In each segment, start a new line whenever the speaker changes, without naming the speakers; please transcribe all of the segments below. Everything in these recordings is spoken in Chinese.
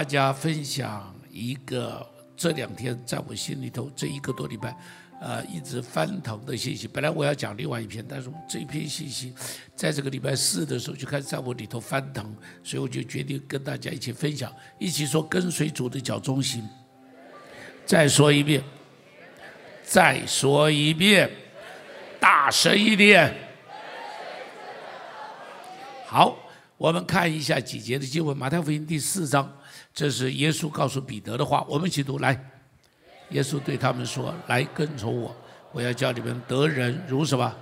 大家分享一个这两天在我心里头这一个多礼拜，呃，一直翻腾的信息。本来我要讲另外一篇，但是这篇信息在这个礼拜四的时候就开始在我里头翻腾，所以我就决定跟大家一起分享，一起说跟随主的脚中心。再说一遍，再说一遍，大声一点。好，我们看一下几节的经文，《马太福音》第四章。这是耶稣告诉彼得的话，我们一起读来。耶稣对他们说：“来跟从我，我要叫你们得人如什么？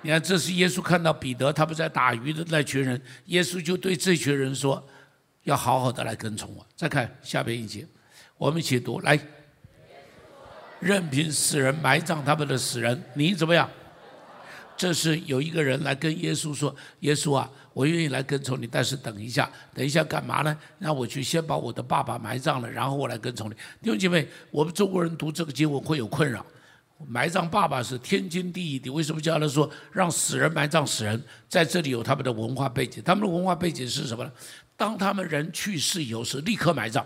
你看，这是耶稣看到彼得他们在打鱼的那群人，耶稣就对这群人说：要好好的来跟从我。再看下边一节，我们一起读来。任凭死人埋葬他们的死人，你怎么样？这是有一个人来跟耶稣说：耶稣啊。”我愿意来跟从你，但是等一下，等一下干嘛呢？那我去先把我的爸爸埋葬了，然后我来跟从你。弟兄姐妹，我们中国人读这个经文会有困扰。埋葬爸爸是天经地义的，为什么叫他说让死人埋葬死人？在这里有他们的文化背景，他们的文化背景是什么呢？当他们人去世以后是立刻埋葬。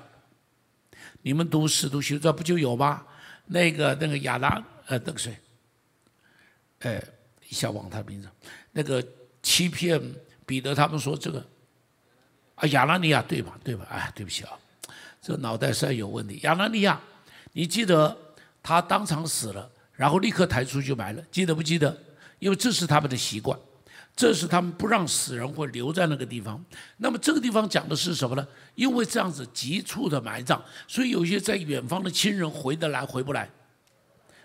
你们读《使徒行传》不就有吗？那个那个亚当呃那个谁，哎一下忘他名字，那个欺骗。彼得他们说这个啊，亚拉尼亚对吧？对吧？哎，对不起啊，这脑袋实在有问题。亚拉尼亚，你记得他当场死了，然后立刻抬出去埋了，记得不记得？因为这是他们的习惯，这是他们不让死人会留在那个地方。那么这个地方讲的是什么呢？因为这样子急促的埋葬，所以有些在远方的亲人回得来回不来，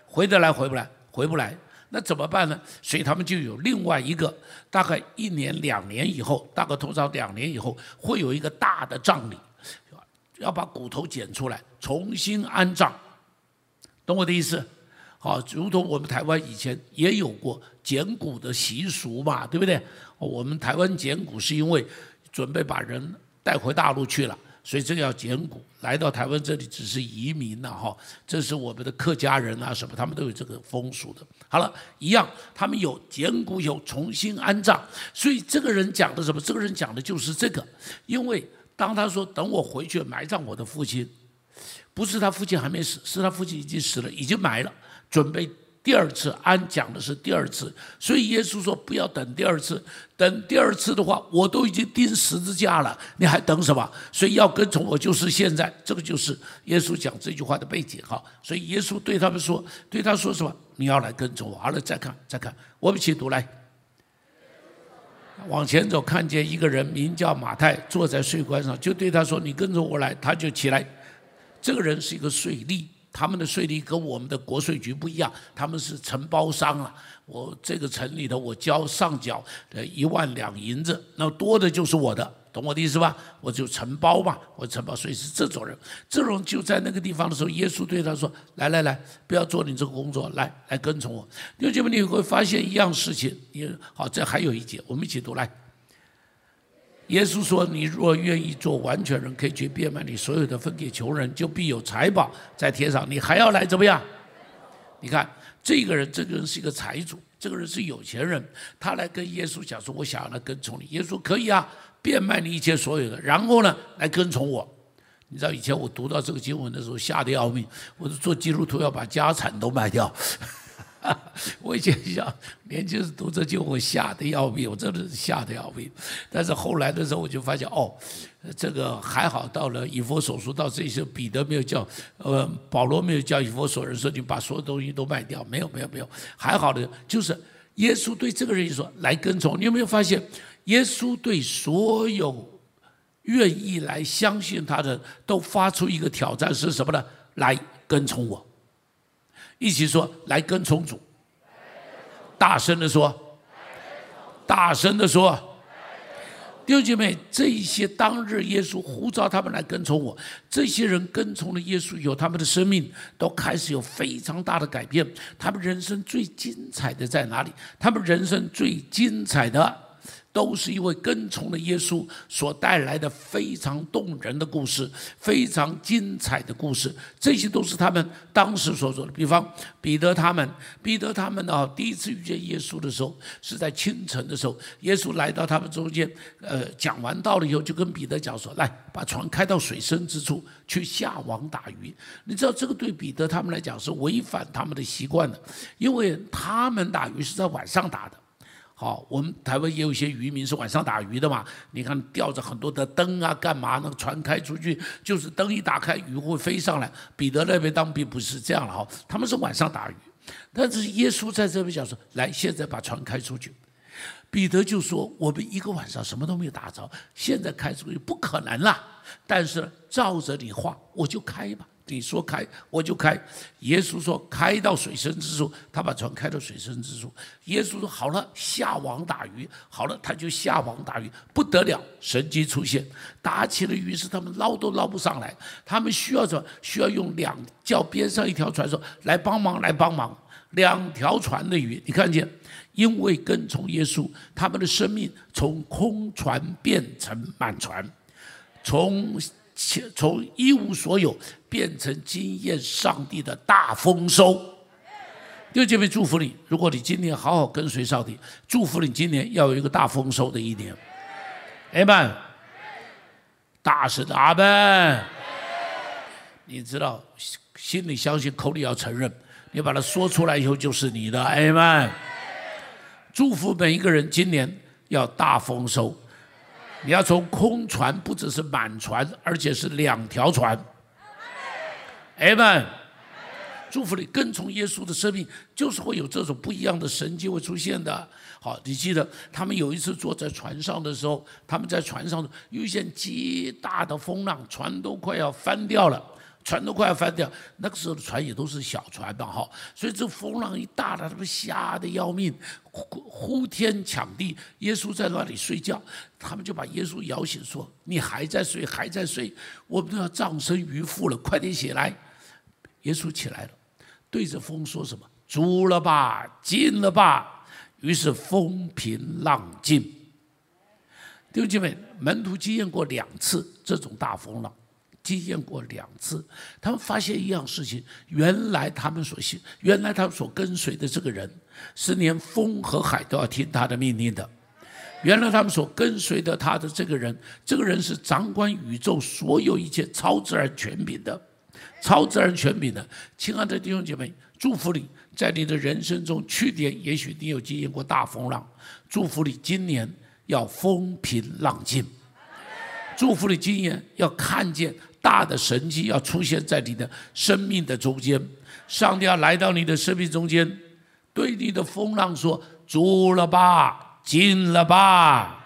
回得来回不来，回不来。那怎么办呢？所以他们就有另外一个，大概一年两年以后，大概通常两年以后会有一个大的葬礼，要把骨头捡出来重新安葬，懂我的意思？好，如同我们台湾以前也有过捡骨的习俗嘛，对不对？我们台湾捡骨是因为准备把人带回大陆去了。所以这个要捡骨，来到台湾这里只是移民呐，哈，这是我们的客家人啊，什么他们都有这个风俗的。好了，一样，他们有捡骨，有重新安葬。所以这个人讲的什么？这个人讲的就是这个。因为当他说等我回去埋葬我的父亲，不是他父亲还没死，是他父亲已经死了，已经埋了，准备。第二次安讲的是第二次，所以耶稣说不要等第二次，等第二次的话，我都已经钉十字架了，你还等什么？所以要跟从我就是现在，这个就是耶稣讲这句话的背景哈。所以耶稣对他们说，对他说什么？你要来跟从我。好了，再看，再看，我们一起读来，往前走，看见一个人名叫马太，坐在税关上，就对他说：“你跟着我来。”他就起来，这个人是一个税吏。他们的税率跟我们的国税局不一样，他们是承包商啊。我这个城里头，我交上缴的一万两银子，那多的就是我的，懂我的意思吧？我就承包嘛，我承包，所以是这种人。这种就在那个地方的时候，耶稣对他说：“来来来，不要做你这个工作，来来跟从我。”弟兄们，你会发现一样事情。你好，这还有一节，我们一起读来。耶稣说：“你若愿意做完全人，可以去变卖你所有的，分给穷人，就必有财宝在天上。你还要来怎么样？你看这个人，这个人是一个财主，这个人是有钱人，他来跟耶稣讲说：‘我想要来跟从你。’耶稣说可以啊，变卖你一切所有的，然后呢，来跟从我。你知道以前我读到这个经文的时候，吓得要命，我说做基督徒要把家产都卖掉。” 我以前想，年轻时读这经，我吓得要命，我真的是吓得要命。但是后来的时候，我就发现，哦，这个还好。到了以佛所书，到这些，彼得没有叫，呃，保罗没有叫以佛所人说，你把所有东西都卖掉，没有，没有，没有，还好的，就是耶稣对这个人说，来跟从。你有没有发现，耶稣对所有愿意来相信他的，都发出一个挑战，是什么呢？来跟从我。一起说，来跟从主。大声的说，大声的说，弟兄姐妹，这一些当日耶稣呼召他们来跟从我，这些人跟从了耶稣，有他们的生命都开始有非常大的改变。他们人生最精彩的在哪里？他们人生最精彩的都是因为跟从了耶稣所带来的非常动人的故事，非常精彩的故事。这些都是他们当时所做的。比方彼得他们，彼得他们呢，第一次遇见耶稣的时候是在清晨的时候，耶稣来到他们中间，呃，讲完道了以后，就跟彼得讲说：“来，把船开到水深之处去下网打鱼。”你知道这个对彼得他们来讲是违反他们的习惯的，因为他们打鱼是在晚上打的。好，我们台湾也有一些渔民是晚上打鱼的嘛？你看吊着很多的灯啊，干嘛？那个船开出去，就是灯一打开，鱼会飞上来。彼得那边当兵不是这样了哈，他们是晚上打鱼，但是耶稣在这边讲说：“来，现在把船开出去。”彼得就说：“我们一个晚上什么都没有打着，现在开出去不可能了。但是照着你话，我就开吧。”你说开我就开，耶稣说开到水深之处，他把船开到水深之处。耶稣说好了，下网打鱼。好了，他就下网打鱼，不得了，神机出现，打起了鱼，是他们捞都捞不上来。他们需要什么？需要用两叫边上一条船说来帮忙，来帮忙。两条船的鱼，你看见？因为跟从耶稣，他们的生命从空船变成满船，从。从一无所有变成经验上帝的大丰收，弟兄姐妹，祝福你！如果你今年好好跟随上帝，祝福你今年要有一个大丰收的一年。阿门！大声的阿门！你知道，心里相信，口里要承认，你把它说出来以后就是你的。阿门！祝福每一个人今年要大丰收。你要从空船，不只是满船，而且是两条船。阿门。祝福你跟从耶稣的生命，就是会有这种不一样的神迹会出现的。好，你记得他们有一次坐在船上的时候，他们在船上遇见极大的风浪，船都快要翻掉了。船都快要翻掉，那个时候的船也都是小船吧，哈，所以这风浪一大了，他们吓得要命，呼呼天抢地。耶稣在那里睡觉，他们就把耶稣摇醒，说：“你还在睡，还在睡，我们都要葬身鱼腹了，快点起来！”耶稣起来了，对着风说什么：“足了吧，静了吧。”于是风平浪静。弟兄姐妹，门徒经验过两次这种大风浪。经验过两次，他们发现一样事情：原来他们所信，原来他们所跟随的这个人，是连风和海都要听他的命令的。原来他们所跟随的他的这个人，这个人是掌管宇宙所有一切超自然权柄的，超自然权柄的。亲爱的弟兄姐妹，祝福你在你的人生中，去年也许你有经验过大风浪，祝福你今年要风平浪静。祝福你今年要看见。大的神迹要出现在你的生命的中间，上帝要来到你的生命中间，对你的风浪说：“住了吧，静了吧。”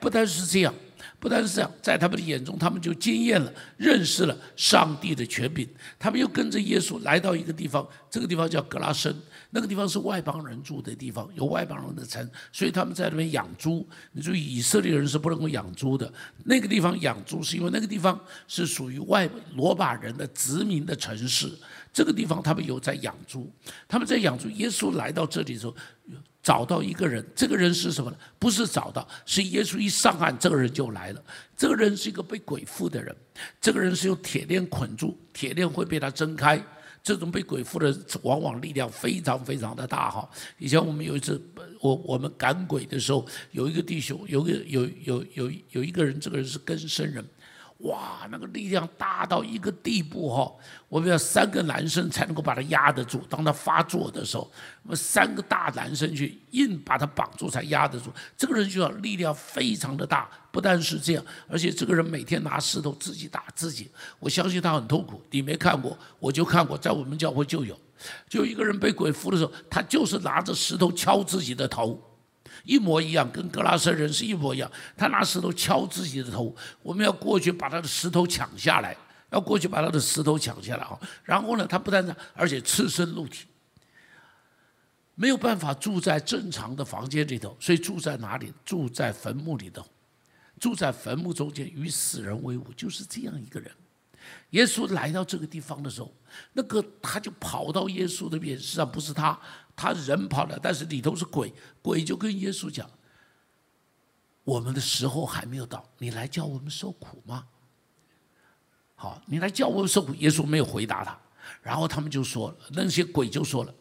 不单是这样。不但是这样，在他们的眼中，他们就惊艳了，认识了上帝的权柄。他们又跟着耶稣来到一个地方，这个地方叫格拉森，那个地方是外邦人住的地方，有外邦人的城，所以他们在那边养猪。你注意，以色列人是不能够养猪的。那个地方养猪是因为那个地方是属于外罗马人的殖民的城市，这个地方他们有在养猪，他们在养猪。耶稣来到这里的时候。找到一个人，这个人是什么呢？不是找到，是耶稣一上岸，这个人就来了。这个人是一个被鬼附的人，这个人是用铁链捆住，铁链会被他挣开。这种被鬼附的，往往力量非常非常的大哈。以前我们有一次，我我们赶鬼的时候，有一个弟兄，有个有有有有一个人，这个人是根生人。哇，那个力量大到一个地步哈！我们要三个男生才能够把他压得住。当他发作的时候，我们三个大男生去硬把他绑住才压得住。这个人就要力量非常的大，不但是这样，而且这个人每天拿石头自己打自己。我相信他很痛苦。你没看过，我就看过，在我们教会就有，就一个人被鬼附的时候，他就是拿着石头敲自己的头。一模一样，跟格拉森人是一模一样。他拿石头敲自己的头，我们要过去把他的石头抢下来，要过去把他的石头抢下来啊！然后呢，他不但是，而且赤身露体，没有办法住在正常的房间里头，所以住在哪里？住在坟墓里头，住在坟墓中间，与死人为伍，就是这样一个人。耶稣来到这个地方的时候，那个他就跑到耶稣的面，实际上不是他。他人跑了，但是里头是鬼，鬼就跟耶稣讲：“我们的时候还没有到，你来叫我们受苦吗？好，你来叫我们受苦。耶稣没有回答他，然后他们就说了，那些鬼就说了：“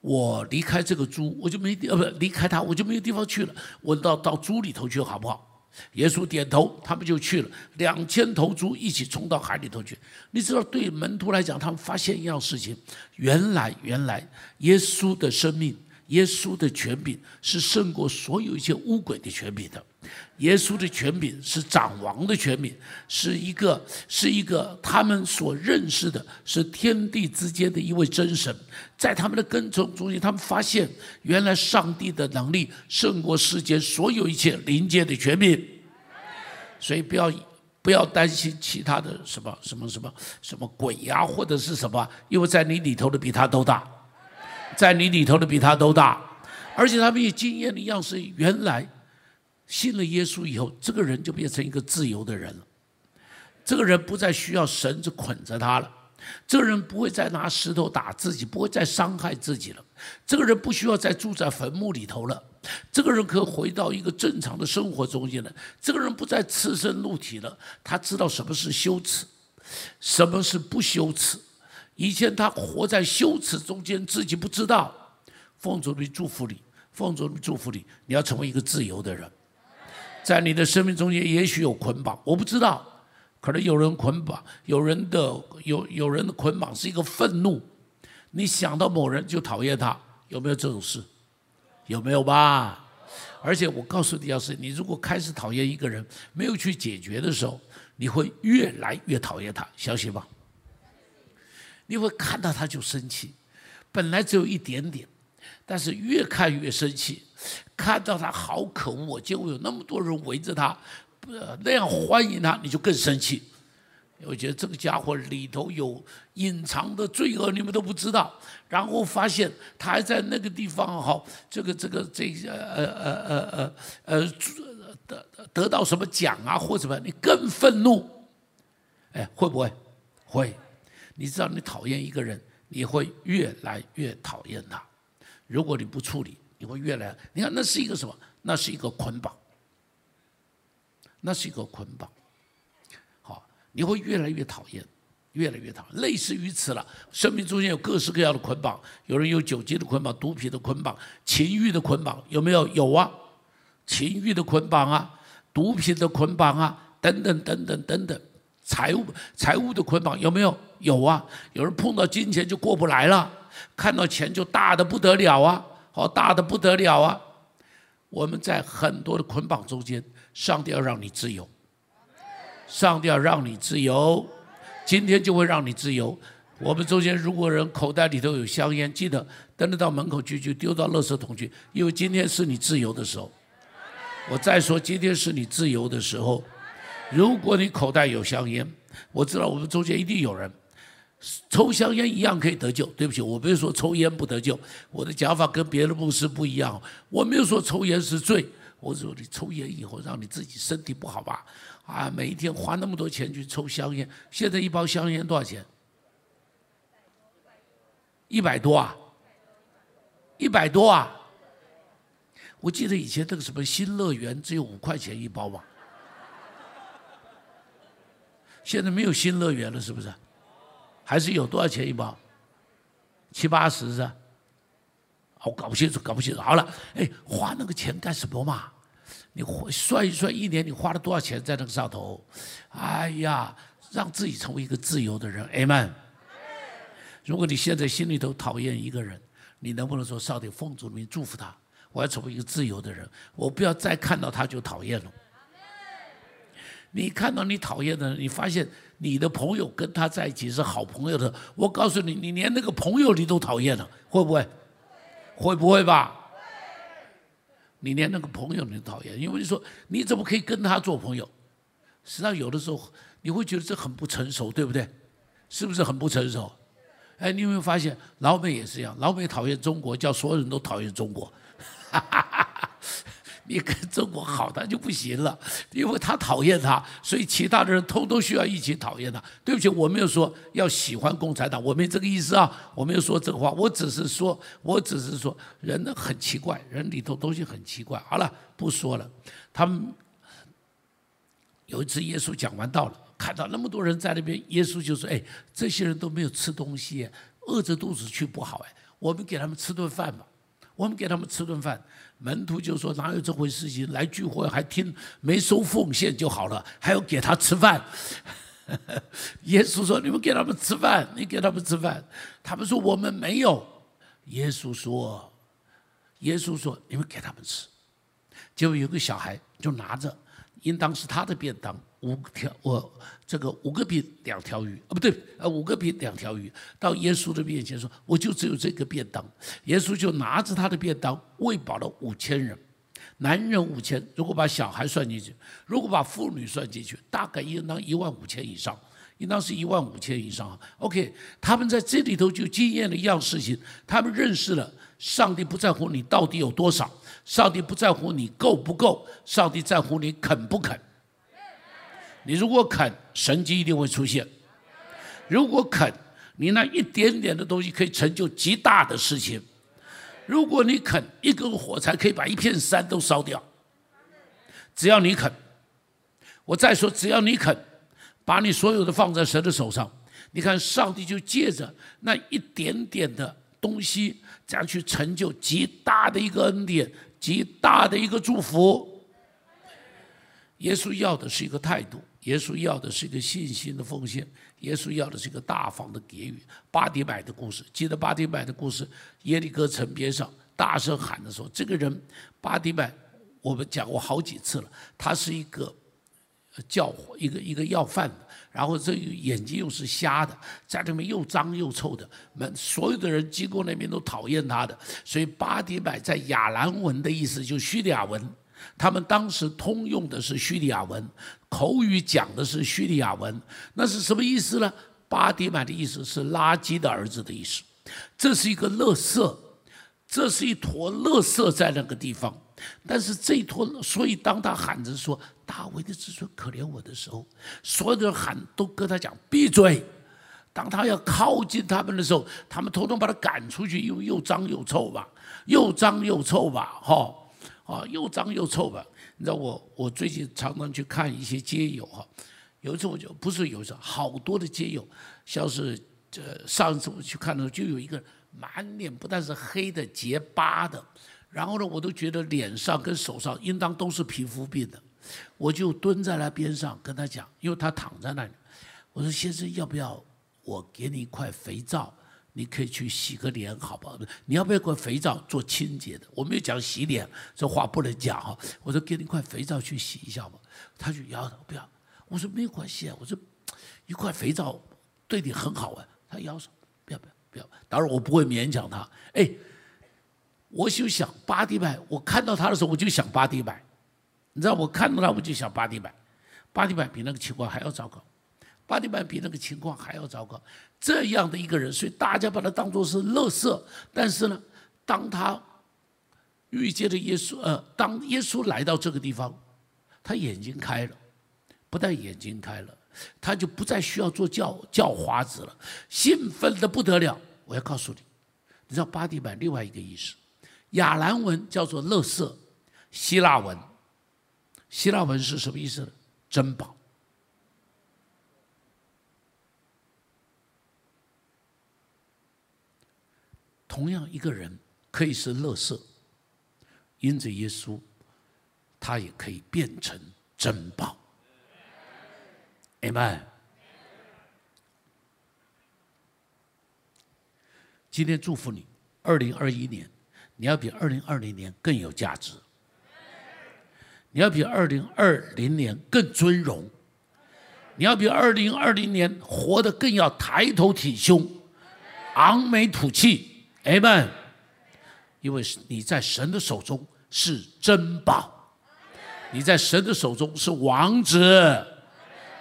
我离开这个猪，我就没地呃不离开他，我就没有地方去了。我到到猪里头去好不好？”耶稣点头，他们就去了。两千头猪一起冲到海里头去。你知道，对门徒来讲，他们发现一样事情：原来，原来耶稣的生命。耶稣的权柄是胜过所有一些污鬼的权柄的，耶稣的权柄是长王的权柄，是一个是一个他们所认识的，是天地之间的一位真神，在他们的跟从中间，他们发现原来上帝的能力胜过世间所有一切灵界的权柄，所以不要不要担心其他的什么什么什么什么鬼呀，或者是什么，因为在你里头的比他都大。在你里头的比他都大，而且他们也经验的样是，原来信了耶稣以后，这个人就变成一个自由的人了。这个人不再需要绳子捆着他了，这个人不会再拿石头打自己，不会再伤害自己了。这个人不需要再住在坟墓里头了，这个人可以回到一个正常的生活中间了。这个人不再赤身露体了，他知道什么是羞耻，什么是不羞耻。以前他活在羞耻中间，自己不知道。奉主的祝福你，奉主的祝福你，你要成为一个自由的人。在你的生命中间，也许有捆绑，我不知道。可能有人捆绑，有人的有有人的捆绑是一个愤怒。你想到某人就讨厌他，有没有这种事？有没有吧？而且我告诉你，要是你如果开始讨厌一个人，没有去解决的时候，你会越来越讨厌他，相信吗？你会看到他就生气，本来只有一点点，但是越看越生气，看到他好可恶，结果有那么多人围着他，呃那样欢迎他，你就更生气。我觉得这个家伙里头有隐藏的罪恶，你们都不知道。然后发现他还在那个地方，哈，这个这个这呃呃呃呃呃得得到什么奖啊或什么，你更愤怒。哎，会不会？会。你知道，你讨厌一个人，你会越来越讨厌他。如果你不处理，你会越来……你看，那是一个什么？那是一个捆绑，那是一个捆绑。好，你会越来越讨厌，越来越讨厌。类似于此了。生命中间有各式各样的捆绑，有人有酒精的捆绑、毒品的捆绑、情欲的捆绑，有没有？有啊，情欲的捆绑啊，毒品的捆绑啊，等等等等等等。财务财务的捆绑有没有？有啊，有人碰到金钱就过不来了，看到钱就大的不得了啊，好大的不得了啊。我们在很多的捆绑中间，上帝要让你自由，上帝要让你自由，今天就会让你自由。我们中间如果人口袋里头有香烟，记得等着到门口去，就丢到垃圾桶去，因为今天是你自由的时候。我再说，今天是你自由的时候。如果你口袋有香烟，我知道我们中间一定有人抽香烟一样可以得救。对不起，我没有说抽烟不得救，我的讲法跟别的牧师不一样。我没有说抽烟是罪，我说你抽烟以后让你自己身体不好吧？啊，每一天花那么多钱去抽香烟，现在一包香烟多少钱？一百多啊？一百多啊？我记得以前那个什么新乐园只有五块钱一包嘛。现在没有新乐园了，是不是？还是有多少钱一包？七八十是？我搞不清楚，搞不清楚。好了，哎，花那个钱干什么嘛？你算一算，一年你花了多少钱在那个上头？哎呀，让自己成为一个自由的人，Amen。如果你现在心里头讨厌一个人，你能不能说上帝奉主名祝福他？我要成为一个自由的人，我不要再看到他就讨厌了。你看到你讨厌的人，你发现你的朋友跟他在一起是好朋友的，我告诉你，你连那个朋友你都讨厌了，会不会？会不会吧？你连那个朋友你都讨厌，因为你说你怎么可以跟他做朋友？实际上有的时候你会觉得这很不成熟，对不对？是不是很不成熟？哎，你有没有发现老美也是一样？老美讨厌中国，叫所有人都讨厌中国。你跟中国好，他就不行了，因为他讨厌他，所以其他的人通通需要一起讨厌他。对不起，我没有说要喜欢共产党，我没这个意思啊，我没有说这个话，我只是说，我只是说，人呢很奇怪，人里头东西很奇怪。好了，不说了。他们有一次耶稣讲完道了，看到那么多人在那边，耶稣就说：“哎，这些人都没有吃东西，饿着肚子去不好哎，我们给他们吃顿饭吧。”我们给他们吃顿饭，门徒就说哪有这回事情？来聚会还听没收奉献就好了，还要给他吃饭。耶稣说：“你们给他们吃饭，你给他们吃饭。”他们说：“我们没有。”耶稣说：“耶稣说你们给他们吃。”结果有个小孩就拿着，应当是他的便当。五条，我这个五个饼两条鱼啊，不对，呃，五个饼两条鱼，到耶稣的面前说，我就只有这个便当。耶稣就拿着他的便当喂饱了五千人，男人五千，如果把小孩算进去，如果把妇女算进去，大概应当一万五千以上，应当是一万五千以上。OK，他们在这里头就经验了一样事情，他们认识了上帝不在乎你到底有多少，上帝不在乎你够不够，上帝在乎你肯不肯。你如果肯，神迹一定会出现。如果肯，你那一点点的东西可以成就极大的事情。如果你肯，一根火柴可以把一片山都烧掉。只要你肯，我再说，只要你肯，把你所有的放在神的手上，你看上帝就借着那一点点的东西，这样去成就极大的一个恩典，极大的一个祝福。耶稣要的是一个态度。耶稣要的是一个信心的奉献，耶稣要的是一个大方的给予。巴迪买的故事，记得巴迪买的故事？耶利哥城边上大声喊的时候，这个人巴迪买，我们讲过好几次了，他是一个叫一个一个要饭的，然后这眼睛又是瞎的，在那边又脏又臭的，门所有的人经过那边都讨厌他的，所以巴迪买在亚兰文的意思就是叙利亚文。他们当时通用的是叙利亚文，口语讲的是叙利亚文，那是什么意思呢？巴迪买的意思是垃圾的儿子的意思，这是一个垃圾，这是一坨垃圾在那个地方。但是这一坨，所以当他喊着说“大卫的子孙可怜我”的时候，所有的人喊都跟他讲闭嘴。当他要靠近他们的时候，他们统统把他赶出去，因为又脏又臭吧，又脏又臭吧，哈。啊，又脏又臭吧？你知道我，我最近常常去看一些街友哈。有一次我就不是有一次，好多的街友，像是这上次我去看的时候，就有一个满脸不但是黑的结疤的，然后呢，我都觉得脸上跟手上应当都是皮肤病的。我就蹲在那边上跟他讲，因为他躺在那里，我说先生要不要我给你一块肥皂？你可以去洗个脸，好不好？你要不要块肥皂做清洁的？我没有讲洗脸，这话不能讲哈。我说给你一块肥皂去洗一下吧。他就摇头不要。我说没有关系啊。我说一块肥皂对你很好啊。他摇手不要不要不要。当然我不会勉强他。哎，我就想巴迪拜，我看到他的时候我就想巴迪拜。你知道我看到他我就想巴迪拜，巴迪拜比那个情况还要糟糕。巴迪拜比那个情况还要糟糕，这样的一个人，所以大家把他当做是乐色。但是呢，当他遇见了耶稣，呃，当耶稣来到这个地方，他眼睛开了，不但眼睛开了，他就不再需要做教教花子了，兴奋的不得了。我要告诉你，你知道巴迪拜另外一个意思，亚兰文叫做乐色，希腊文，希腊文是什么意思呢？珍宝。同样一个人可以是乐色，因着耶稣，他也可以变成珍宝。Amen。今天祝福你，二零二一年，你要比二零二零年更有价值，你要比二零二零年更尊荣，你要比二零二零年活得更要抬头挺胸，昂眉吐气。m 因为你在神的手中是珍宝，你在神的手中是王子。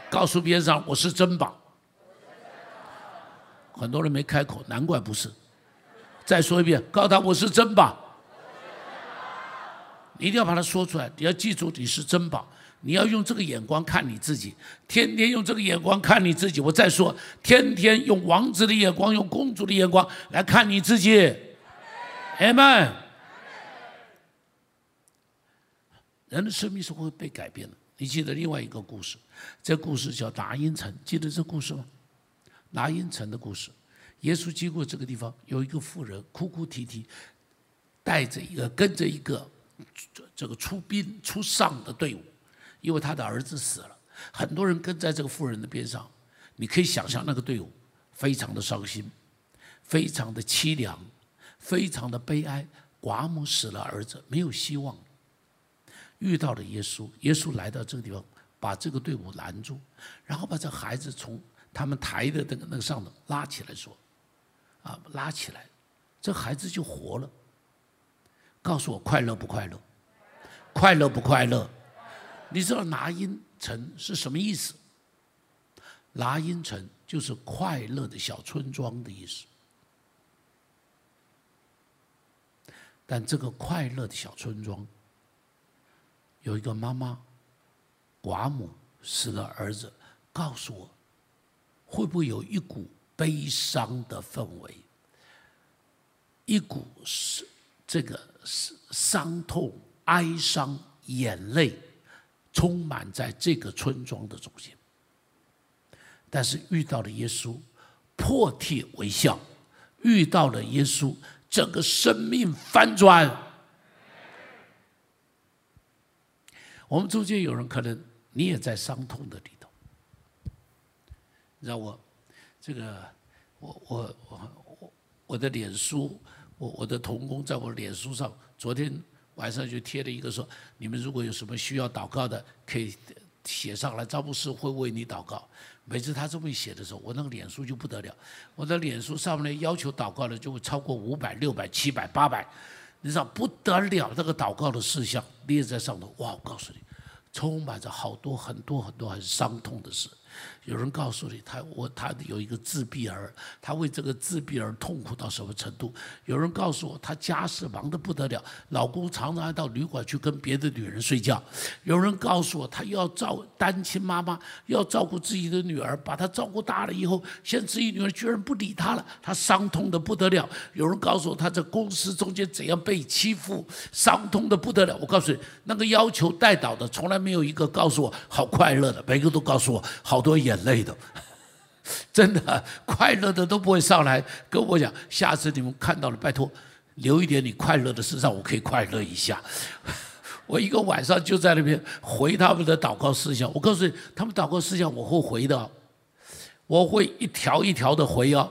告诉边上我是珍宝，很多人没开口，难怪不是。再说一遍，告诉他我是珍宝。你一定要把它说出来。你要记住，你是珍宝。你要用这个眼光看你自己，天天用这个眼光看你自己。我再说，天天用王子的眼光，用公主的眼光来看你自己。Amen。人的生命是会被改变的。你记得另外一个故事，这故事叫达因城，记得这故事吗？达因城的故事，耶稣经过这个地方，有一个妇人哭哭啼啼，带着一个跟着一个这个出兵出丧的队伍。因为他的儿子死了，很多人跟在这个妇人的边上，你可以想象那个队伍非常的伤心，非常的凄凉，非常的悲哀。寡母死了儿子，没有希望。遇到了耶稣，耶稣来到这个地方，把这个队伍拦住，然后把这孩子从他们抬的那个那个上头拉起来，说：“啊，拉起来，这孩子就活了。”告诉我快乐不快乐？快乐不快乐？你知道拿因城是什么意思？拿因城就是快乐的小村庄的意思。但这个快乐的小村庄，有一个妈妈，寡母死了儿子，告诉我，会不会有一股悲伤的氛围？一股是这个是伤痛、哀伤、眼泪。充满在这个村庄的中心，但是遇到了耶稣，破涕为笑；遇到了耶稣，整个生命翻转。我们中间有人可能你也在伤痛的里头，让我这个我我我我我的脸书，我我的童工在我脸书上昨天。晚上就贴了一个说：“你们如果有什么需要祷告的，可以写上来，赵牧师会为你祷告。”每次他这么一写的时候，我那个脸书就不得了，我的脸书上面要求祷告的就会超过五百、六百、七百、八百，你知道不得了，那个祷告的事项列在上头。哇，我告诉你，充满着好多很多很多很伤痛的事。有人告诉你，他我他有一个自闭儿，他为这个自闭儿痛苦到什么程度？有人告诉我，他家事忙得不得了，老公常常还到旅馆去跟别的女人睡觉。有人告诉我，他要照单亲妈妈，要照顾自己的女儿，把她照顾大了以后，现在自己女儿居然不理他了，他伤痛的不得了。有人告诉我，他在公司中间怎样被欺负，伤痛的不得了。我告诉你，那个要求带导的，从来没有一个告诉我好快乐的，每个都告诉我好多眼。累的，真的快乐的都不会上来跟我讲。下次你们看到了，拜托留一点你快乐的事，让我可以快乐一下。我一个晚上就在那边回他们的祷告事项。我告诉你，他们祷告事项我会回的，我会一条一条的回哦。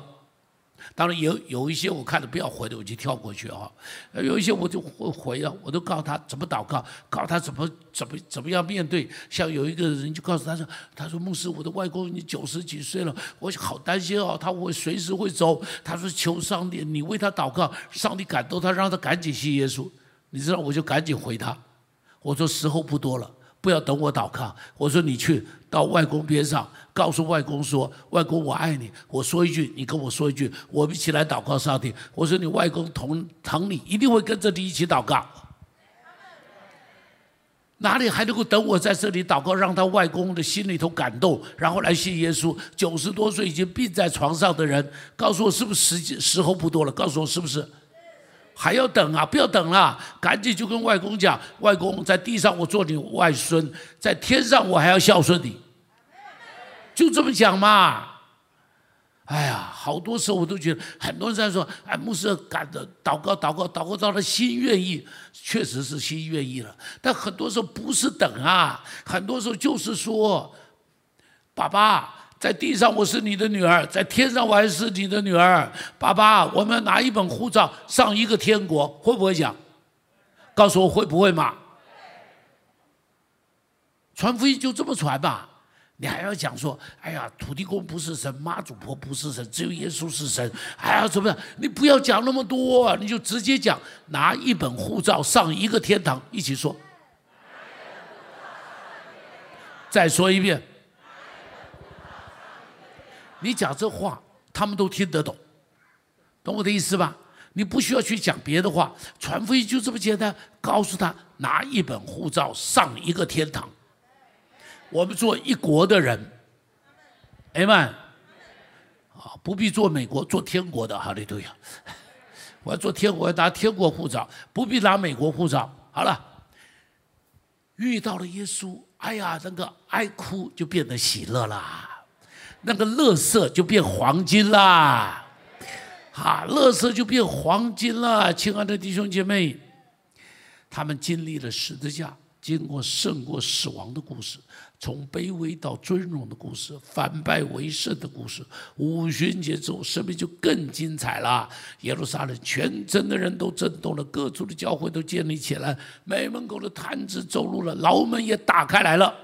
当然有有一些我看着不要回的，我就跳过去啊。有一些我就会回啊，我都告诉他怎么祷告，告诉他怎么怎么怎么样面对。像有一个人就告诉他说：“他说牧师，我的外公已经九十几岁了，我好担心哦，他会随时会走。他说求上帝，你为他祷告，上帝感动他，让他赶紧信耶稣。你知道，我就赶紧回他，我说时候不多了。”不要等我祷告，我说你去到外公边上，告诉外公说：“外公，我爱你。”我说一句，你跟我说一句，我们一起来祷告上帝。我说你外公同疼你，一定会跟着你一起祷告。哪里还能够等我在这里祷告，让他外公的心里头感动，然后来信耶稣？九十多岁已经病在床上的人，告诉我是不是时间时候不多了？告诉我是不是？还要等啊！不要等了，赶紧就跟外公讲：外公在地上我做你外孙，在天上我还要孝顺你。就这么讲嘛。哎呀，好多时候我都觉得，很多人在说：哎，牧师赶的祷告，祷告，祷告到了心愿意，确实是心愿意了。但很多时候不是等啊，很多时候就是说，爸爸。在地上我是你的女儿，在天上我还是你的女儿。爸爸，我们拿一本护照上一个天国，会不会讲？告诉我会不会嘛？传福音就这么传吧。你还要讲说，哎呀，土地公不是神，妈祖婆不是神，只有耶稣是神。还要怎么样？你不要讲那么多，你就直接讲，拿一本护照上一个天堂，一起说。再说一遍。你讲这话，他们都听得懂，懂我的意思吧？你不需要去讲别的话，传福音就这么简单。告诉他拿一本护照上一个天堂。我们做一国的人，哎们，啊，不必做美国，做天国的哈利路亚。我要做天国，我要拿天国护照，不必拿美国护照。好了，遇到了耶稣，哎呀，那个哀哭就变得喜乐啦，那个乐色就变黄金啦。哈，乐色就变黄金了，亲爱的弟兄姐妹，他们经历了十字架，经过胜过死亡的故事，从卑微到尊荣的故事，反败为胜的故事。五旬节之后，生命就更精彩了。耶路撒冷全城的人都震动了，各处的教会都建立起来，美门口的坛子走路了，牢门也打开来了。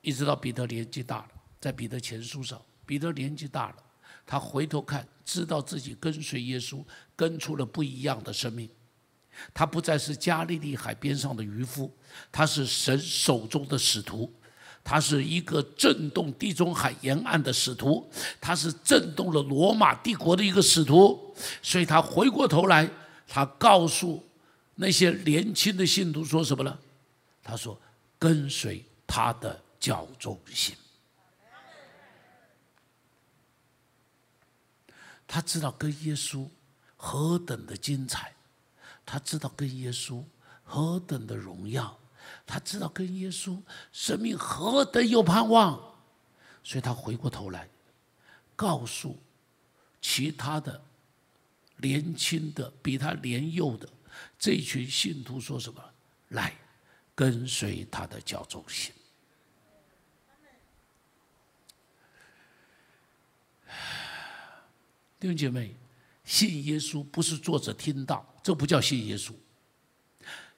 一直到彼得年纪大了，在彼得前书上，彼得年纪大了。他回头看，知道自己跟随耶稣，跟出了不一样的生命。他不再是加利利海边上的渔夫，他是神手中的使徒，他是一个震动地中海沿岸的使徒，他是震动了罗马帝国的一个使徒。所以他回过头来，他告诉那些年轻的信徒说什么呢？他说：“跟随他的脚中心。”他知道跟耶稣何等的精彩，他知道跟耶稣何等的荣耀，他知道跟耶稣生命何等有盼望，所以他回过头来，告诉其他的年轻的比他年幼的这群信徒说什么？来，跟随他的教中心。弟兄姐妹，信耶稣不是坐着听到，这不叫信耶稣；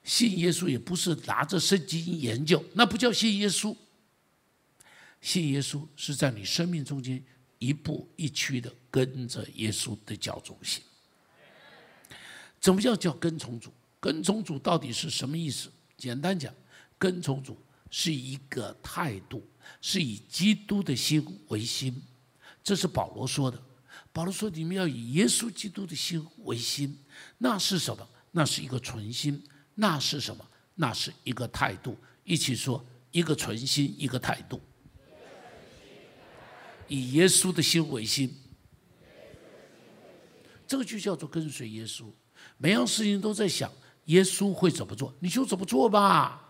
信耶稣也不是拿着圣经研究，那不叫信耶稣。信耶稣是在你生命中间一步一趋的跟着耶稣的脚中行。怎么叫叫跟从主？跟从主到底是什么意思？简单讲，跟从主是一个态度，是以基督的心为心。这是保罗说的。保罗说：“你们要以耶稣基督的心为心，那是什么？那是一个纯心。那是什么？那是一个态度。一起说：一个纯心，一个态度。以耶稣的心为心，这个就叫做跟随耶稣。每样事情都在想耶稣会怎么做，你就怎么做吧。”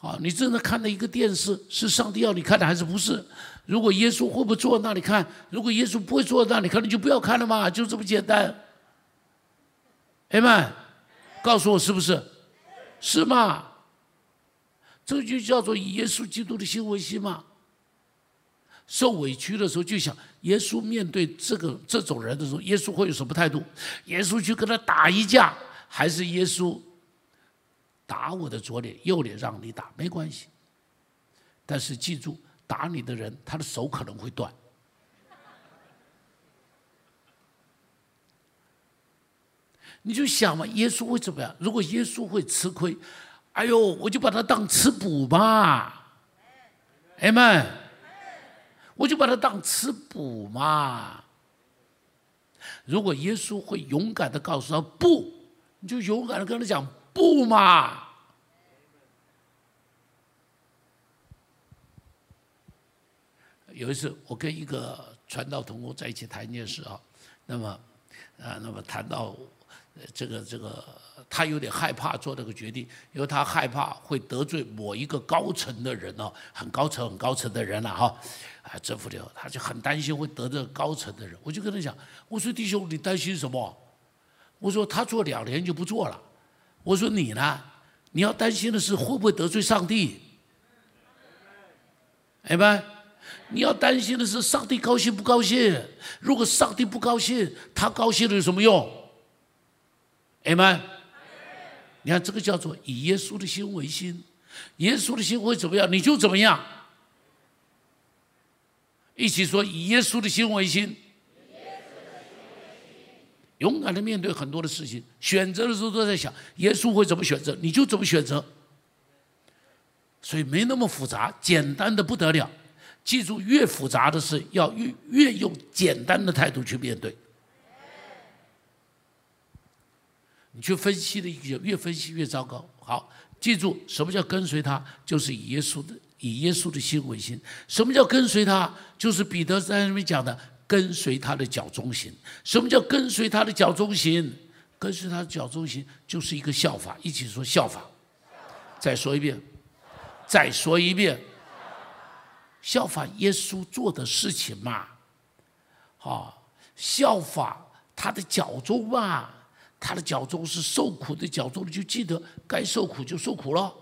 好，你正在看的一个电视，是上帝要你看的还是不是？如果耶稣会不会坐那里看？如果耶稣不会坐那里看，你就不要看了嘛，就这么简单。哎们，告诉我是不是？是吗？这就叫做以耶稣基督的心为心嘛。受委屈的时候就想，耶稣面对这个这种人的时候，耶稣会有什么态度？耶稣去跟他打一架，还是耶稣？打我的左脸右脸让你打没关系，但是记住，打你的人他的手可能会断。你就想嘛，耶稣会怎么样？如果耶稣会吃亏，哎呦，我就把他当吃补嘛，哎们，我就把他当吃补嘛。如果耶稣会勇敢的告诉他不，你就勇敢的跟他讲。不嘛！有一次，我跟一个传道同工在一起谈一件事啊，那么啊，那么谈到这个这个，他有点害怕做这个决定，因为他害怕会得罪某一个高层的人哦，很高层很高层的人了哈，啊，政府里头，他就很担心会得罪高层的人。我就跟他讲，我说弟兄，你担心什么？我说他做两年就不做了。我说你呢？你要担心的是会不会得罪上帝？哎吧，你要担心的是上帝高兴不高兴？如果上帝不高兴，他高兴了有什么用？哎们，你看这个叫做以耶稣的心为心，耶稣的心会怎么样，你就怎么样。一起说以耶稣的心为心。勇敢的面对很多的事情，选择的时候都在想耶稣会怎么选择，你就怎么选择。所以没那么复杂，简单的不得了。记住，越复杂的事要越越用简单的态度去面对。你去分析的一个，越分析越糟糕。好，记住什么叫跟随他，就是以耶稣的以耶稣的心为心。什么叫跟随他？就是彼得在那边讲的，跟随他的脚中行。什么叫跟随他的脚中行？跟随他的脚中行，就是一个效法。一起说效法。再说一遍，再说一遍，效法耶稣做的事情嘛。好，效法他的脚中嘛。他的脚中是受苦的脚中，你就记得该受苦就受苦了。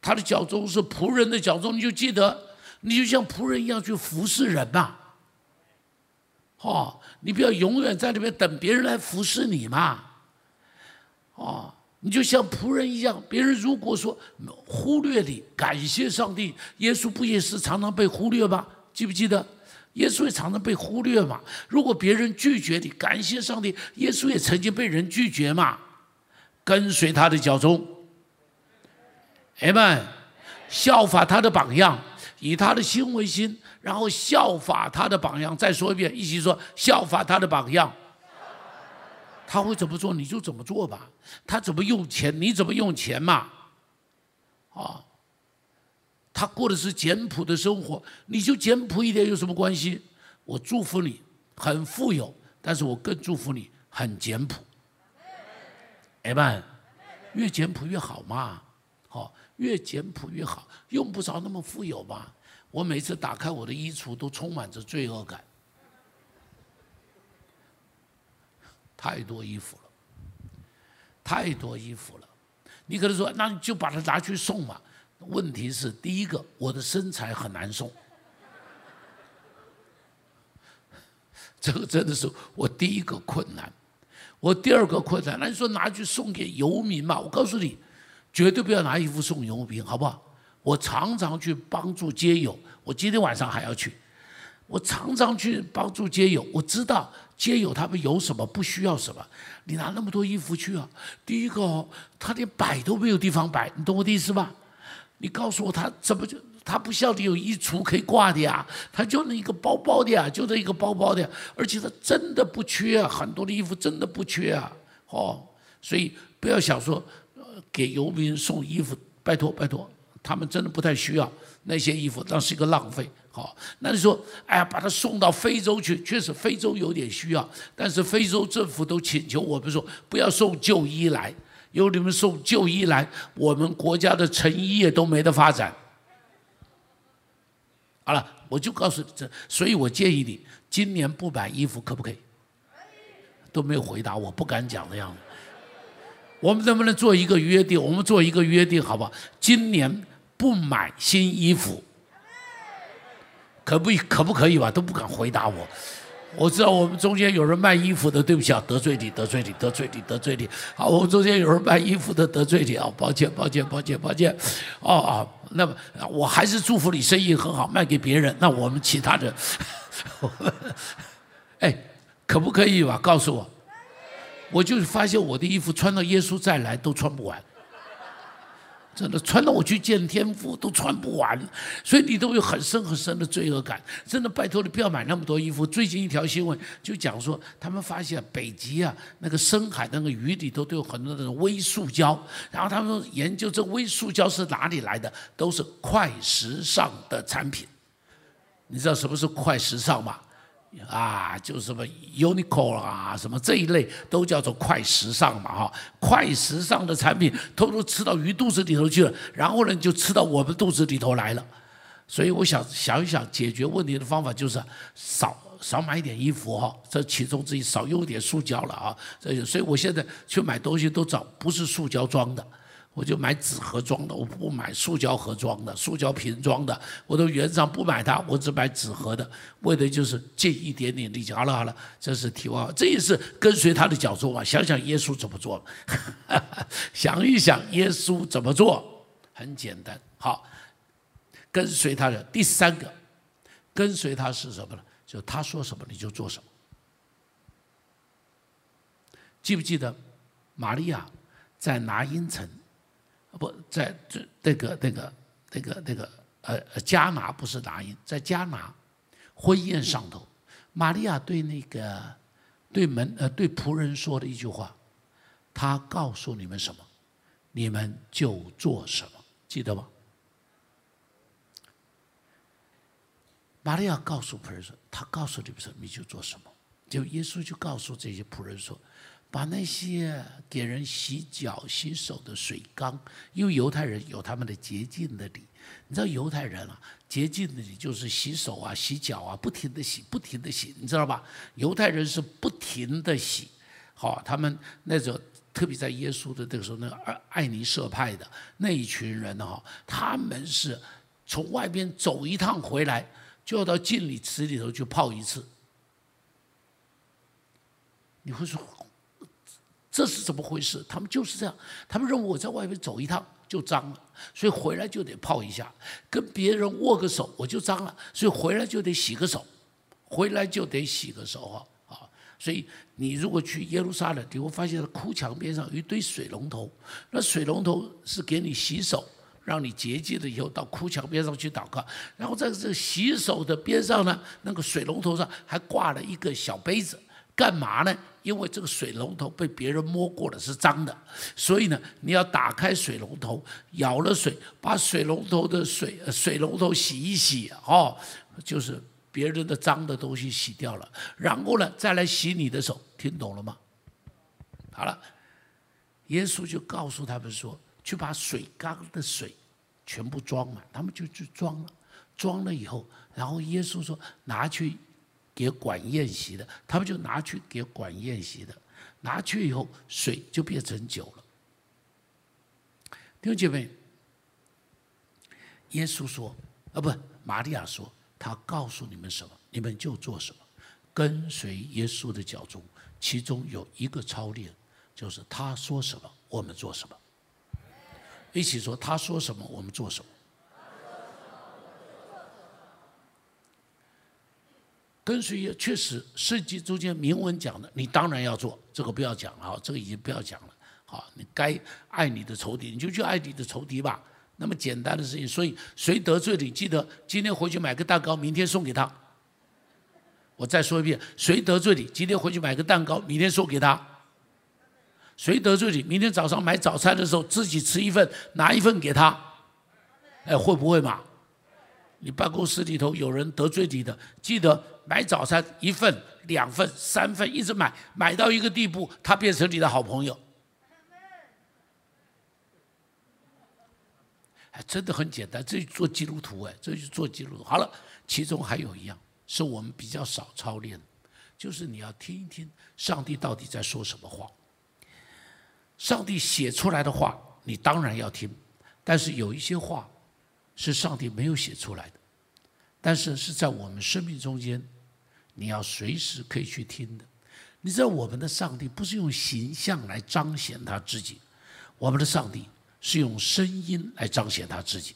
他的脚中是仆人的脚中，你就记得，你就像仆人一样去服侍人嘛。哦，你不要永远在那边等别人来服侍你嘛。哦，你就像仆人一样，别人如果说忽略你，感谢上帝，耶稣不也是常常被忽略吗？记不记得？耶稣也常常被忽略嘛。如果别人拒绝你，感谢上帝，耶稣也曾经被人拒绝嘛。跟随他的脚中，哎们，效法他的榜样，以他的心为心，然后效法他的榜样。再说一遍，一起说，效法他的榜样。他会怎么做，你就怎么做吧。他怎么用钱，你怎么用钱嘛。啊。他过的是简朴的生活，你就简朴一点有什么关系？我祝福你很富有，但是我更祝福你很简朴。哎们，越简朴越好嘛，好，越简朴越好，用不着那么富有嘛。我每次打开我的衣橱都充满着罪恶感，太多衣服了，太多衣服了。你可能说，那你就把它拿去送嘛。问题是，第一个，我的身材很难送，这个真的是我第一个困难。我第二个困难，那你说拿去送给游民嘛？我告诉你，绝对不要拿衣服送游民，好不好？我常常去帮助街友，我今天晚上还要去。我常常去帮助街友，我知道街友他们有什么不需要什么。你拿那么多衣服去啊？第一个，他连摆都没有地方摆，你懂我的意思吧？你告诉我他怎么就他不晓得有衣橱可以挂的呀？他就那一个包包的呀，就那一个包包的呀，而且他真的不缺啊，很多的衣服真的不缺啊，哦，所以不要想说给游民送衣服，拜托拜托，他们真的不太需要那些衣服，那是一个浪费。好，那你说，哎呀，把他送到非洲去，确实非洲有点需要，但是非洲政府都请求我们说不要送旧衣来。由你们送旧衣来，我们国家的成衣业都没得发展。好了，我就告诉你这，所以我建议你今年不买衣服可不可以？都没有回答，我不敢讲的样子。我们能不能做一个约定？我们做一个约定，好不好？今年不买新衣服，可不可不可以吧？都不敢回答我。我知道我们中间有人卖衣服的，对不起啊，得罪你，得罪你，得罪你，得罪你。好，我们中间有人卖衣服的，得罪你啊，抱歉，抱歉，抱歉，抱歉。哦哦，那么我还是祝福你生意很好，卖给别人。那我们其他人，哎，可不可以吧？告诉我，我就发现我的衣服穿到耶稣再来都穿不完。真的穿到我去见天父都穿不完，所以你都有很深很深的罪恶感。真的拜托你不要买那么多衣服。最近一条新闻就讲说，他们发现北极啊那个深海那个鱼里头都有很多那种微塑胶，然后他们说研究这微塑胶是哪里来的，都是快时尚的产品。你知道什么是快时尚吗？啊，就是什么 Uniqlo 啊，什么这一类都叫做快时尚嘛，哈，快时尚的产品偷偷吃到鱼肚子里头去了，然后呢就吃到我们肚子里头来了。所以我想想一想，解决问题的方法就是少少买一点衣服哈，这其中之一，少用一点塑胶了啊。这所以我现在去买东西都找不是塑胶装的。我就买纸盒装的，我不买塑胶盒装的、塑胶瓶装的，我都原则不买它，我只买纸盒的，为的就是尽一点点力气。好了好了，这是题外话，这也是跟随他的脚步嘛。想想耶稣怎么做，想一想耶稣怎么做，很简单。好，跟随他的第三个，跟随他是什么呢？就他说什么你就做什么。记不记得玛利亚在拿因城？不在这那个那个那个那个呃加拿不是拿因，在加拿婚宴上头，玛利亚对那个对门呃对仆人说的一句话，他告诉你们什么，你们就做什么，记得吗？玛利亚告诉仆人说：“他告诉你们什么，你就做什么。”就耶稣就告诉这些仆人说：“把那些给人洗脚、洗手的水缸，因为犹太人有他们的洁净的礼。你知道犹太人啊，洁净的礼就是洗手啊、洗脚啊，不停的洗，不停的洗，你知道吧？犹太人是不停的洗。好，他们那种特别在耶稣的那个时候，那个爱爱尼舍派的那一群人哈，他们是从外边走一趟回来。”就要到净礼池里头去泡一次，你会说这是怎么回事？他们就是这样，他们认为我在外面走一趟就脏了，所以回来就得泡一下；跟别人握个手我就脏了，所以回来就得洗个手，回来就得洗个手啊！啊，所以你如果去耶路撒冷，你会发现哭墙边上有一堆水龙头，那水龙头是给你洗手。让你洁净了以后，到哭墙边上去祷告。然后在这个洗手的边上呢，那个水龙头上还挂了一个小杯子，干嘛呢？因为这个水龙头被别人摸过了是脏的，所以呢，你要打开水龙头，舀了水，把水龙头的水水龙头洗一洗，哦，就是别人的脏的东西洗掉了，然后呢，再来洗你的手，听懂了吗？好了，耶稣就告诉他们说。去把水缸的水全部装满，他们就去装了。装了以后，然后耶稣说：“拿去给管宴席的。”他们就拿去给管宴席的。拿去以后，水就变成酒了。弟兄姐妹，耶稣说：“啊，不，玛利亚说，他告诉你们什么，你们就做什么。跟随耶稣的脚中，其中有一个操练，就是他说什么，我们做什么。”一起说，他说什么，我们做什么。跟随也确实，圣经中间明文讲的，你当然要做，这个不要讲了，这个已经不要讲了。好，你该爱你的仇敌，你就去爱你的仇敌吧。那么简单的事情，所以谁得罪你，记得今天回去买个蛋糕，明天送给他。我再说一遍，谁得罪你，今天回去买个蛋糕，明天送给他。谁得罪你？明天早上买早餐的时候，自己吃一份，拿一份给他。哎，会不会嘛？你办公室里头有人得罪你的，记得买早餐一份、两份、三份，一直买，买到一个地步，他变成你的好朋友。哎，真的很简单，这就做基督徒哎，这就做基督徒。好了，其中还有一样是我们比较少操练的，就是你要听一听上帝到底在说什么话。上帝写出来的话，你当然要听，但是有一些话是上帝没有写出来的，但是是在我们生命中间，你要随时可以去听的。你知道，我们的上帝不是用形象来彰显他自己，我们的上帝是用声音来彰显他自己，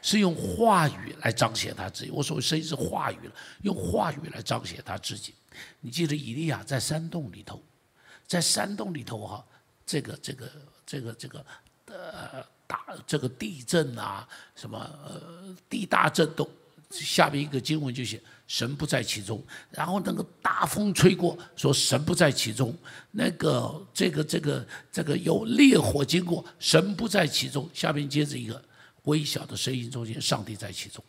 是用话语来彰显他自己。我所谓声音是话语了，用话语来彰显他自己。你记得以利亚在山洞里头，在山洞里头哈。这个这个这个这个呃大这个地震啊，什么呃地大震动，下面一个经文就写神不在其中。然后那个大风吹过，说神不在其中。那个这个这个这个有烈火经过，神不在其中。下面接着一个微小的声音中间，上帝在其中，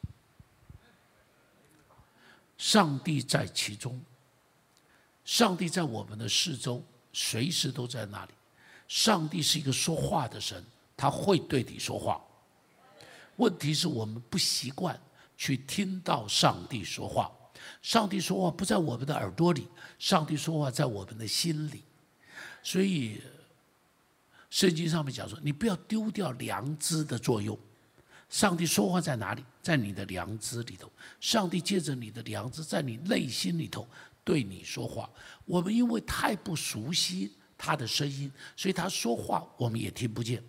上帝在其中，上帝在我们的四周，随时都在那里。上帝是一个说话的神，他会对你说话。问题是我们不习惯去听到上帝说话。上帝说话不在我们的耳朵里，上帝说话在我们的心里。所以，圣经上面讲说，你不要丢掉良知的作用。上帝说话在哪里？在你的良知里头。上帝借着你的良知，在你内心里头对你说话。我们因为太不熟悉。他的声音，所以他说话我们也听不见。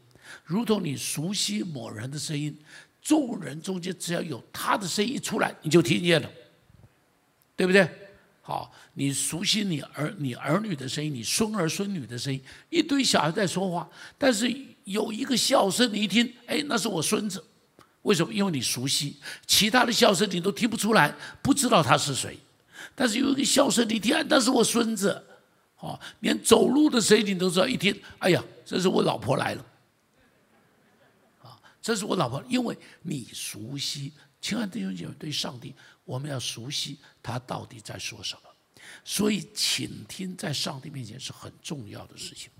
如同你熟悉某人的声音，众人中间只要有他的声音出来，你就听见了，对不对？好，你熟悉你儿你儿女的声音，你孙儿孙女的声音，一堆小孩在说话，但是有一个笑声，你一听，哎，那是我孙子。为什么？因为你熟悉，其他的笑声你都听不出来，不知道他是谁。但是有一个笑声，你听，那是我孙子。哦，连走路的声音你都知道。一听，哎呀，这是我老婆来了，这是我老婆，因为你熟悉，亲爱的弟兄姐妹，对上帝，我们要熟悉他到底在说什么。所以，倾听在上帝面前是很重要的事情。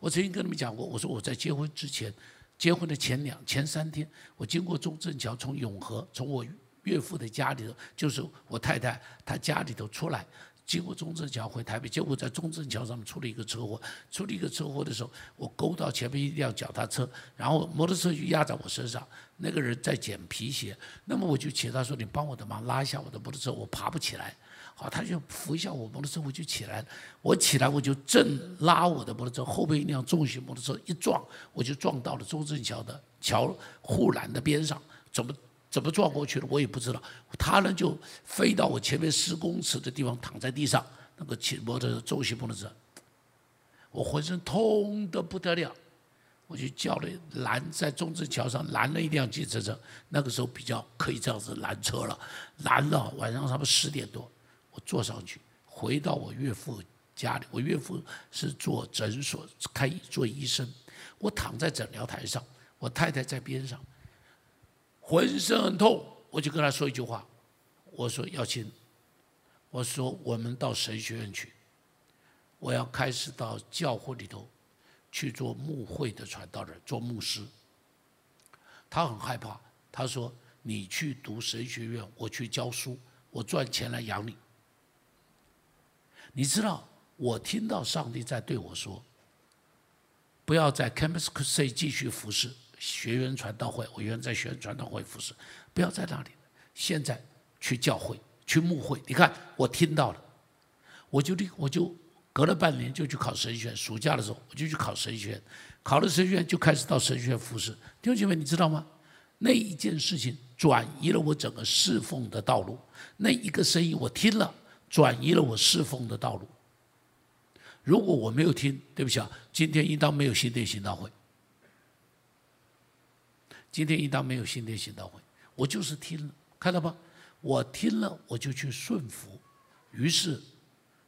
我曾经跟你们讲过，我说我在结婚之前，结婚的前两前三天，我经过中正桥，从永和，从我岳父的家里头，就是我太太她家里头出来，经过中正桥回台北，结果在中正桥上面出了一个车祸。出了一个车祸的时候，我勾到前面一辆脚踏车，然后摩托车就压在我身上。那个人在捡皮鞋，那么我就请他说：“你帮我的忙，拉一下我的摩托车，我爬不起来。”好，他就扶一下我摩托车，我就起来了。我起来，我就正拉我的摩托车，后边一辆重型摩托车一撞，我就撞到了中正桥的桥护栏的边上。怎么怎么撞过去的，我也不知道。他呢就飞到我前面十公尺的地方，躺在地上。那个骑摩托车重型摩托车，我浑身痛得不得了。我就叫了拦在中正桥上拦了一辆计程车。那个时候比较可以这样子拦车了，拦了晚上差不多十点多。我坐上去，回到我岳父家里。我岳父是做诊所开做医生，我躺在诊疗台上，我太太在边上，浑身很痛。我就跟他说一句话，我说：“耀亲，我说我们到神学院去，我要开始到教会里头去做牧会的传道人，做牧师。”他很害怕，他说：“你去读神学院，我去教书，我赚钱来养你。”你知道，我听到上帝在对我说：“不要在 Campus Crusade 继续服侍学员传道会。我原来在学员传道会服侍，不要在那里。现在去教会，去牧会。你看，我听到了，我就立，我就隔了半年就去考神学院。暑假的时候，我就去考神学院，考了神学院就开始到神学院服侍。弟兄姐妹，你知道吗？那一件事情转移了我整个侍奉的道路。那一个声音，我听了。转移了我侍奉的道路。如果我没有听，对不起啊，今天应当没有新店行道会。今天应当没有新天行道会。我就是听了，看到吧？我听了，我就去顺服，于是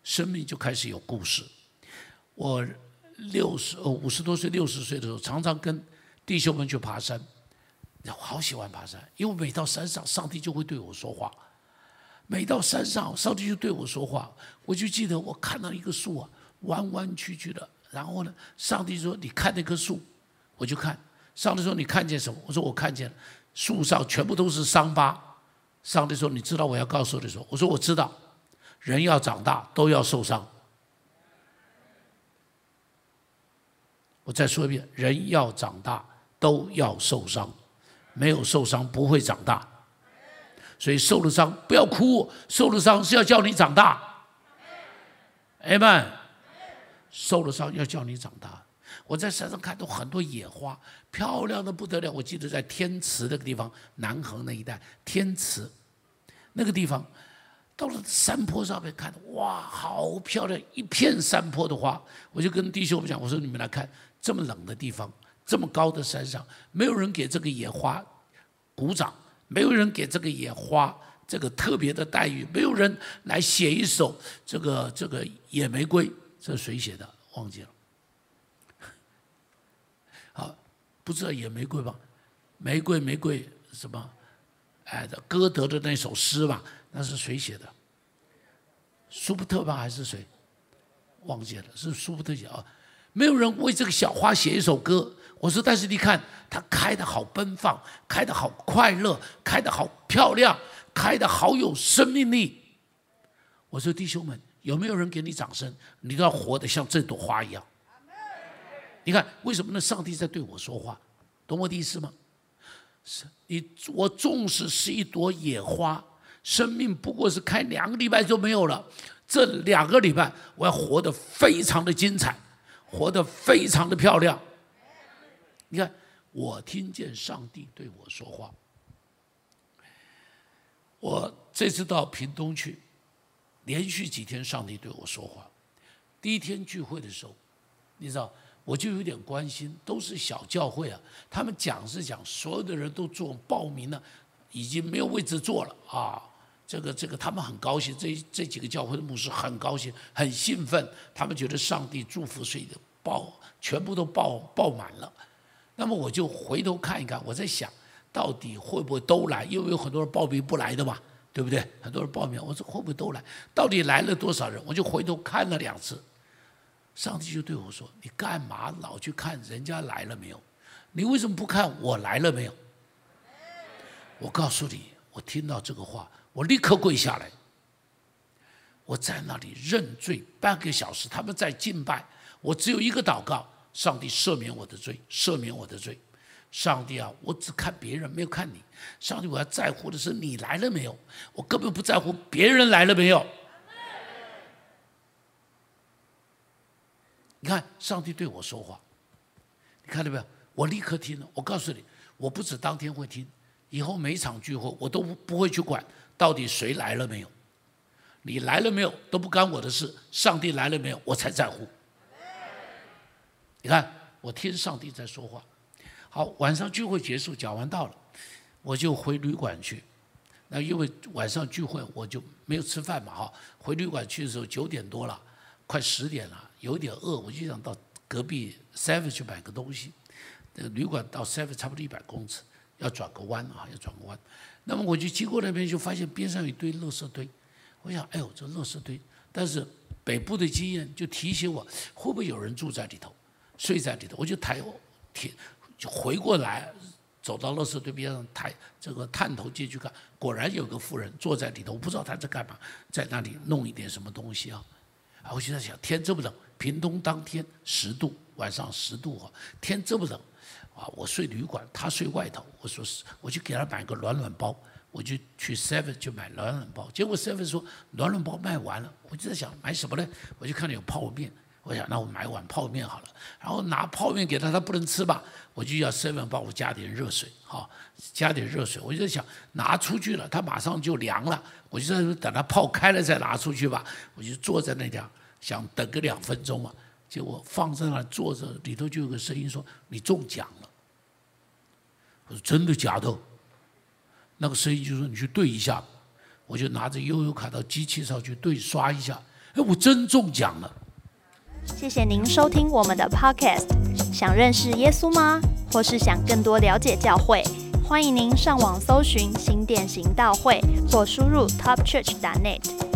生命就开始有故事。我六十呃五十多岁、六十岁的时候，常常跟弟兄们去爬山，我好喜欢爬山，因为每到山上，上帝就会对我说话。每到山上，上帝就对我说话。我就记得我看到一个树啊，弯弯曲曲的。然后呢，上帝说：“你看那棵树。”我就看。上帝说：“你看见什么？”我说：“我看见，树上全部都是伤疤。”上帝说：“你知道我要告诉你什么？”我说：“我知道，人要长大都要受伤。”我再说一遍：人要长大都要受伤，没有受伤不会长大。所以受了伤不要哭，受了伤是要叫你长大。哎们，受了伤要叫你长大。我在山上看到很多野花，漂亮的不得了。我记得在天池那个地方，南横那一带，天池那个地方，到了山坡上面看，哇，好漂亮，一片山坡的花。我就跟弟兄们讲，我说你们来看，这么冷的地方，这么高的山上，没有人给这个野花鼓掌。没有人给这个野花这个特别的待遇，没有人来写一首这个这个野玫瑰，这谁写的？忘记了。好，不知道野玫瑰吧？玫瑰玫瑰什么？哎，歌德的那首诗吧，那是谁写的？舒伯特吧，还是谁？忘记了，是舒伯特写啊。没有人为这个小花写一首歌。我说，但是你看，它开的好奔放，开的好快乐，开的好漂亮，开的好有生命力。我说，弟兄们，有没有人给你掌声？你都要活得像这朵花一样。你看，为什么呢？上帝在对我说话，懂我的意思吗？是你，我纵使是一朵野花，生命不过是开两个礼拜就没有了。这两个礼拜，我要活得非常的精彩，活得非常的漂亮。你看，我听见上帝对我说话。我这次到屏东去，连续几天上帝对我说话。第一天聚会的时候，你知道，我就有点关心，都是小教会啊，他们讲是讲，所有的人都做报名了，已经没有位置坐了啊，这个这个他们很高兴，这这几个教会的牧师很高兴，很兴奋，他们觉得上帝祝福水的报全部都报报满了。那么我就回头看一看，我在想，到底会不会都来？因为有很多人报名不来的嘛，对不对？很多人报名，我说会不会都来？到底来了多少人？我就回头看了两次，上帝就对我说：“你干嘛老去看人家来了没有？你为什么不看我来了没有？”我告诉你，我听到这个话，我立刻跪下来。我在那里认罪半个小时，他们在敬拜，我只有一个祷告。上帝赦免我的罪，赦免我的罪。上帝啊，我只看别人，没有看你。上帝，我要在乎的是你来了没有，我根本不在乎别人来了没有。你看，上帝对我说话，你看到没有？我立刻听了。我告诉你，我不止当天会听，以后每场聚会我都不会去管到底谁来了没有，你来了没有都不干我的事。上帝来了没有，我才在乎。你看，我听上帝在说话。好，晚上聚会结束，讲完道了，我就回旅馆去。那因为晚上聚会，我就没有吃饭嘛，哈。回旅馆去的时候九点多了，快十点了，有点饿，我就想到隔壁 Seven 去买个东西。那旅馆到 Seven 差不多一百公尺，要转个弯啊，要转个弯。那么我就经过那边，就发现边上有一堆垃圾堆。我想，哎呦，这垃圾堆。但是北部的经验就提醒我，会不会有人住在里头？睡在里头，我就抬铁，就回过来，走到垃圾堆边上，抬这个探头进去看，果然有个妇人坐在里头，我不知道她在干嘛，在那里弄一点什么东西啊。啊，我就在想，天这么冷，屏东当天十度，晚上十度啊，天这么冷，啊，我睡旅馆，他睡外头，我说是，我就给他买个暖暖包，我就去 Seven 就买暖暖包，结果 Seven 说暖暖包卖完了，我就在想买什么呢？我就看到有泡面。我想，那我买碗泡面好了，然后拿泡面给他，他不能吃吧？我就要 seven 帮我加点热水，好，加点热水。我就在想，拿出去了，他马上就凉了。我就在等他泡开了再拿出去吧。我就坐在那家，想等个两分钟嘛。结果放在那坐着，里头就有个声音说：“你中奖了。”我说：“真的假的？”那个声音就说：“你去对一下。”我就拿着悠悠卡到机器上去对刷一下，哎，我真中奖了。
谢谢您收听我们的 Podcast。想认识耶稣吗？或是想更多了解教会？欢迎您上网搜寻新店行道会，或输入 topchurch.net。